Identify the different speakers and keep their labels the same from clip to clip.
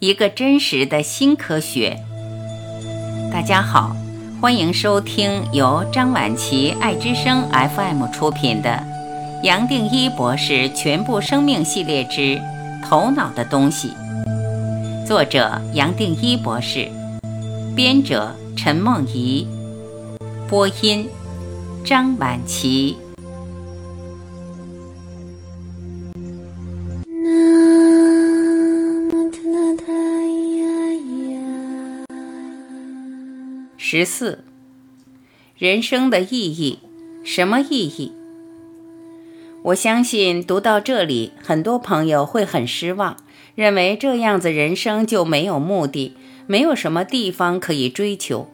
Speaker 1: 一个真实的新科学。大家好，欢迎收听由张晚琪爱之声 FM 出品的《杨定一博士全部生命系列之头脑的东西》，作者杨定一博士，编者陈梦怡，播音张晚琪。十四，人生的意义，什么意义？我相信读到这里，很多朋友会很失望，认为这样子人生就没有目的，没有什么地方可以追求。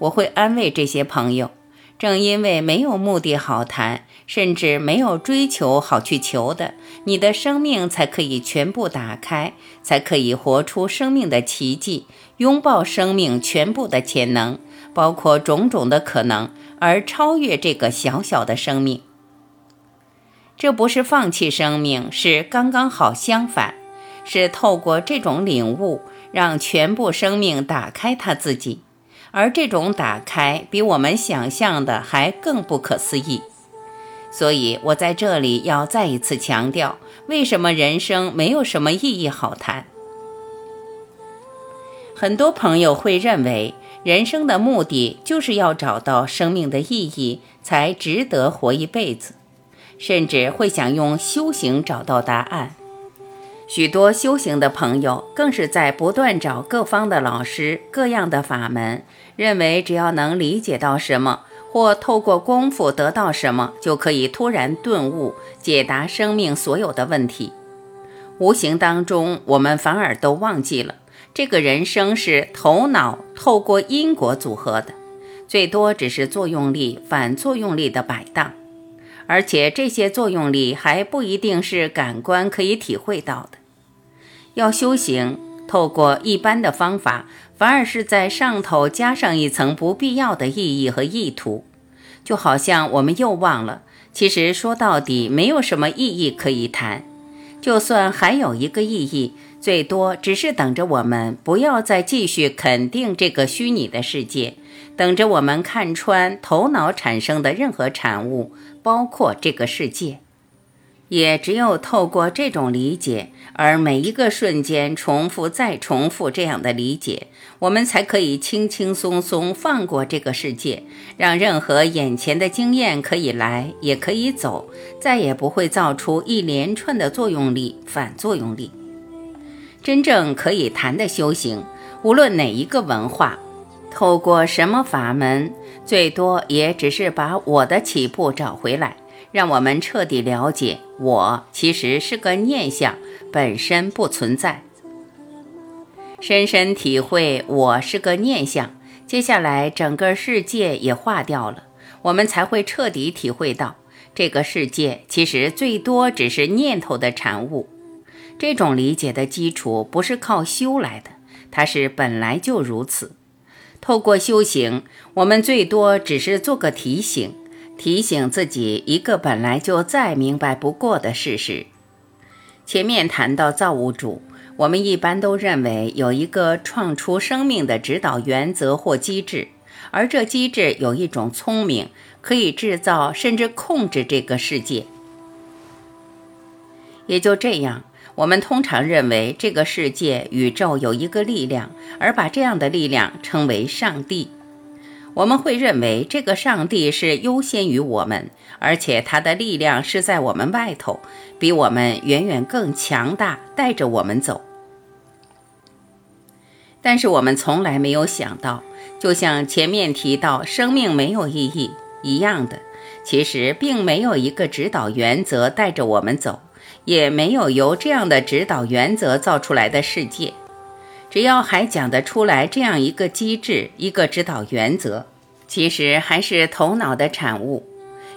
Speaker 1: 我会安慰这些朋友。正因为没有目的好谈，甚至没有追求好去求的，你的生命才可以全部打开，才可以活出生命的奇迹，拥抱生命全部的潜能，包括种种的可能，而超越这个小小的生命。这不是放弃生命，是刚刚好相反，是透过这种领悟，让全部生命打开他自己。而这种打开比我们想象的还更不可思议，所以我在这里要再一次强调，为什么人生没有什么意义好谈。很多朋友会认为，人生的目的就是要找到生命的意义，才值得活一辈子，甚至会想用修行找到答案。许多修行的朋友更是在不断找各方的老师、各样的法门，认为只要能理解到什么，或透过功夫得到什么，就可以突然顿悟，解答生命所有的问题。无形当中，我们反而都忘记了，这个人生是头脑透过因果组合的，最多只是作用力、反作用力的摆荡，而且这些作用力还不一定是感官可以体会到的。要修行，透过一般的方法，反而是在上头加上一层不必要的意义和意图，就好像我们又忘了，其实说到底没有什么意义可以谈。就算还有一个意义，最多只是等着我们不要再继续肯定这个虚拟的世界，等着我们看穿头脑产生的任何产物，包括这个世界。也只有透过这种理解，而每一个瞬间重复再重复这样的理解，我们才可以轻轻松松放过这个世界，让任何眼前的经验可以来也可以走，再也不会造出一连串的作用力、反作用力。真正可以谈的修行，无论哪一个文化，透过什么法门，最多也只是把我的起步找回来。让我们彻底了解，我其实是个念想，本身不存在。深深体会我是个念想，接下来整个世界也化掉了，我们才会彻底体会到，这个世界其实最多只是念头的产物。这种理解的基础不是靠修来的，它是本来就如此。透过修行，我们最多只是做个提醒。提醒自己一个本来就再明白不过的事实。前面谈到造物主，我们一般都认为有一个创出生命的指导原则或机制，而这机制有一种聪明，可以制造甚至控制这个世界。也就这样，我们通常认为这个世界、宇宙有一个力量，而把这样的力量称为上帝。我们会认为这个上帝是优先于我们，而且他的力量是在我们外头，比我们远远更强大，带着我们走。但是我们从来没有想到，就像前面提到生命没有意义一样的，其实并没有一个指导原则带着我们走，也没有由这样的指导原则造出来的世界。只要还讲得出来这样一个机制、一个指导原则，其实还是头脑的产物。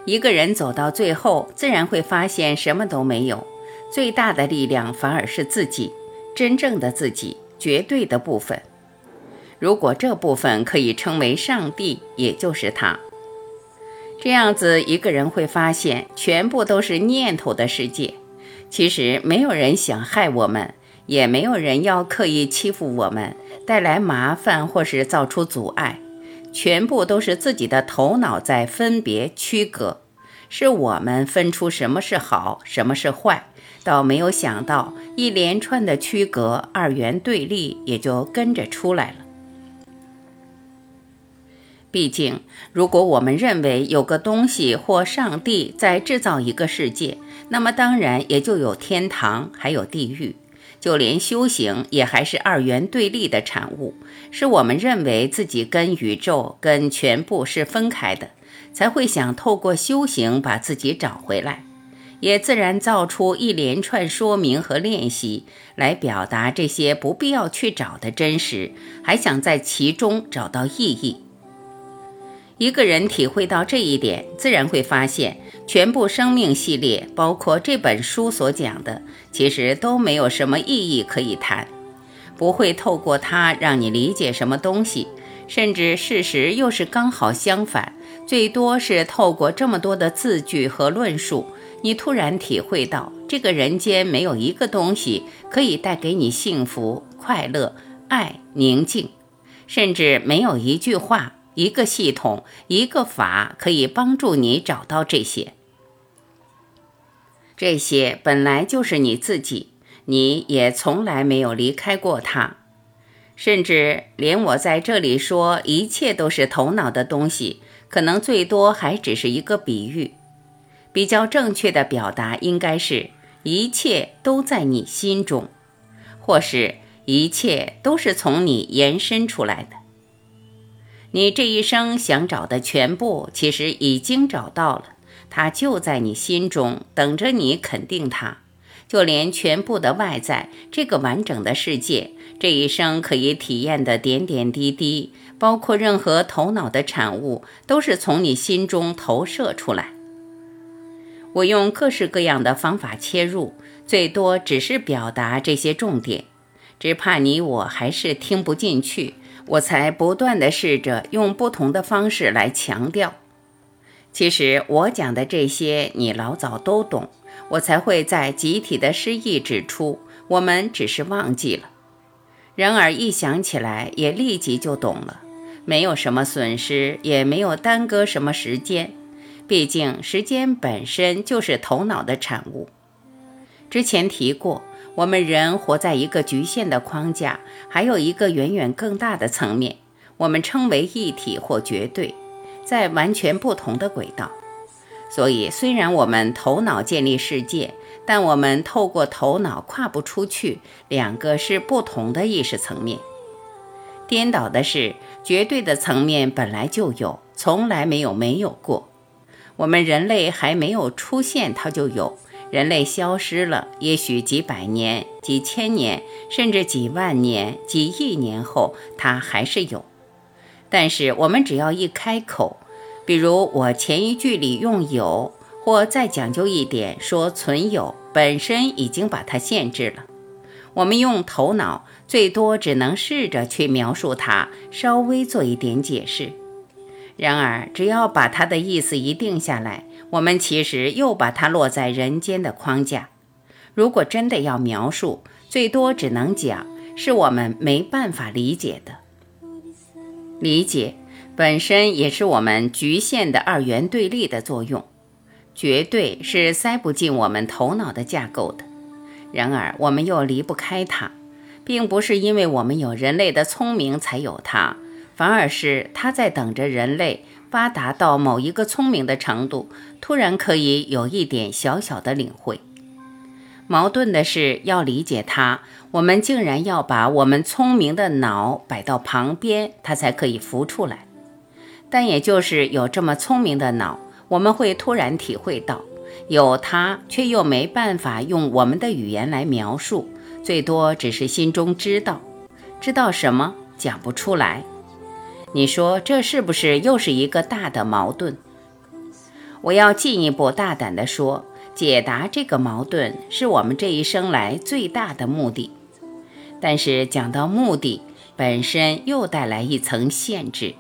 Speaker 1: 一个人走到最后，自然会发现什么都没有，最大的力量反而是自己，真正的自己，绝对的部分。如果这部分可以称为上帝，也就是他。这样子，一个人会发现，全部都是念头的世界。其实没有人想害我们。也没有人要刻意欺负我们，带来麻烦或是造出阻碍，全部都是自己的头脑在分别区隔，是我们分出什么是好，什么是坏，倒没有想到一连串的区隔，二元对立也就跟着出来了。毕竟，如果我们认为有个东西或上帝在制造一个世界，那么当然也就有天堂，还有地狱。就连修行也还是二元对立的产物，是我们认为自己跟宇宙、跟全部是分开的，才会想透过修行把自己找回来，也自然造出一连串说明和练习来表达这些不必要去找的真实，还想在其中找到意义。一个人体会到这一点，自然会发现，全部生命系列，包括这本书所讲的，其实都没有什么意义可以谈，不会透过它让你理解什么东西，甚至事实又是刚好相反，最多是透过这么多的字句和论述，你突然体会到，这个人间没有一个东西可以带给你幸福、快乐、爱、宁静，甚至没有一句话。一个系统，一个法，可以帮助你找到这些。这些本来就是你自己，你也从来没有离开过它。甚至连我在这里说一切都是头脑的东西，可能最多还只是一个比喻。比较正确的表达应该是：一切都在你心中，或是一切都是从你延伸出来的。你这一生想找的全部，其实已经找到了，它就在你心中，等着你肯定它。就连全部的外在，这个完整的世界，这一生可以体验的点点滴滴，包括任何头脑的产物，都是从你心中投射出来。我用各式各样的方法切入，最多只是表达这些重点，只怕你我还是听不进去。我才不断地试着用不同的方式来强调。其实我讲的这些你老早都懂，我才会在集体的失忆指出，我们只是忘记了。然而一想起来，也立即就懂了，没有什么损失，也没有耽搁什么时间。毕竟时间本身就是头脑的产物。之前提过。我们人活在一个局限的框架，还有一个远远更大的层面，我们称为一体或绝对，在完全不同的轨道。所以，虽然我们头脑建立世界，但我们透过头脑跨不出去，两个是不同的意识层面。颠倒的是，绝对的层面本来就有，从来没有没有过。我们人类还没有出现，它就有。人类消失了，也许几百年、几千年，甚至几万年、几亿年后，它还是有。但是我们只要一开口，比如我前一句里用有，或再讲究一点说存有，本身已经把它限制了。我们用头脑，最多只能试着去描述它，稍微做一点解释。然而，只要把它的意思一定下来。我们其实又把它落在人间的框架。如果真的要描述，最多只能讲是我们没办法理解的。理解本身也是我们局限的二元对立的作用，绝对是塞不进我们头脑的架构的。然而我们又离不开它，并不是因为我们有人类的聪明才有它，反而是它在等着人类。发达到某一个聪明的程度，突然可以有一点小小的领会。矛盾的是，要理解它，我们竟然要把我们聪明的脑摆到旁边，它才可以浮出来。但也就是有这么聪明的脑，我们会突然体会到，有它却又没办法用我们的语言来描述，最多只是心中知道，知道什么讲不出来。你说这是不是又是一个大的矛盾？我要进一步大胆地说，解答这个矛盾是我们这一生来最大的目的。但是讲到目的本身，又带来一层限制。